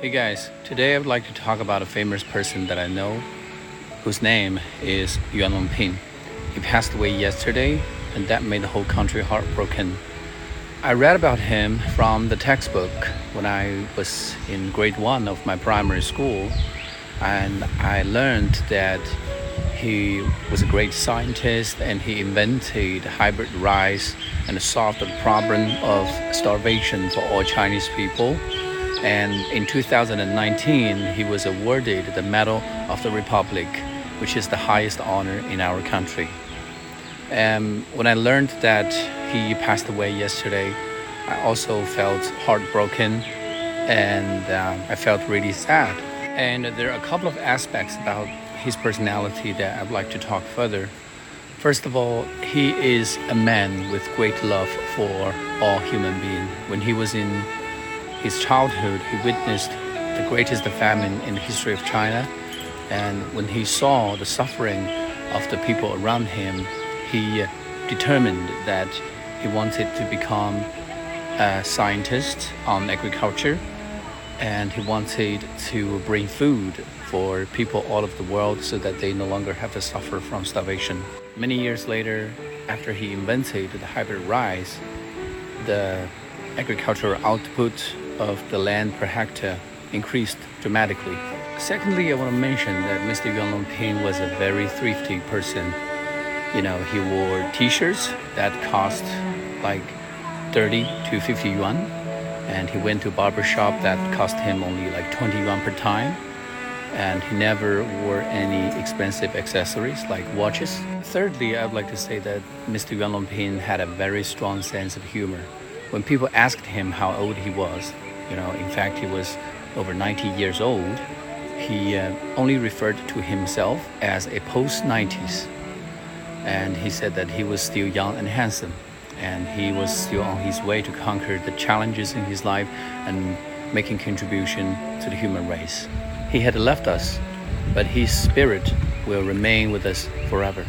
Hey guys, today I would like to talk about a famous person that I know whose name is Yuan Longping. He passed away yesterday and that made the whole country heartbroken. I read about him from the textbook when I was in grade one of my primary school and I learned that he was a great scientist and he invented hybrid rice and solved the problem of starvation for all Chinese people. And in 2019, he was awarded the Medal of the Republic, which is the highest honor in our country. And when I learned that he passed away yesterday, I also felt heartbroken and uh, I felt really sad. And there are a couple of aspects about his personality that I'd like to talk further. First of all, he is a man with great love for all human beings. When he was in his childhood, he witnessed the greatest famine in the history of China. And when he saw the suffering of the people around him, he uh, determined that he wanted to become a scientist on agriculture and he wanted to bring food for people all over the world so that they no longer have to suffer from starvation. Many years later, after he invented the hybrid rice, the agricultural output of the land per hectare increased dramatically. Secondly, I want to mention that Mr. Yuan Longping was a very thrifty person. You know, he wore t-shirts that cost like 30 to 50 yuan and he went to a barber shop that cost him only like 20 yuan per time and he never wore any expensive accessories like watches. Thirdly, I'd like to say that Mr. Yuan Longping had a very strong sense of humor. When people asked him how old he was, you know, in fact, he was over 90 years old, he uh, only referred to himself as a post 90s. And he said that he was still young and handsome, and he was still on his way to conquer the challenges in his life and making contribution to the human race. He had left us, but his spirit will remain with us forever.